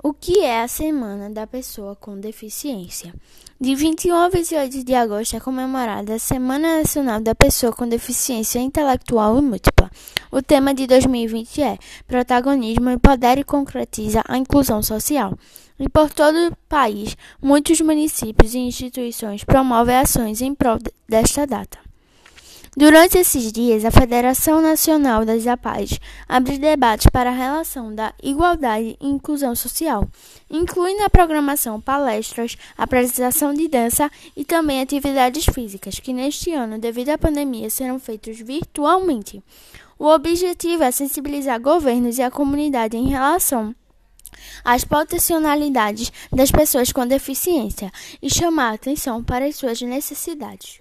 O que é a Semana da Pessoa com Deficiência? De 21 a 28 de agosto é comemorada a Semana Nacional da Pessoa com Deficiência Intelectual e Múltipla. O tema de 2020 é Protagonismo, Poder e Concretiza a Inclusão Social. E por todo o país, muitos municípios e instituições promovem ações em prol desta data. Durante esses dias, a Federação Nacional das APAES abre debates para a relação da igualdade e inclusão social, incluindo a programação palestras, apresentação de dança e também atividades físicas, que neste ano, devido à pandemia, serão feitos virtualmente. O objetivo é sensibilizar governos e a comunidade em relação às potencialidades das pessoas com deficiência e chamar a atenção para as suas necessidades.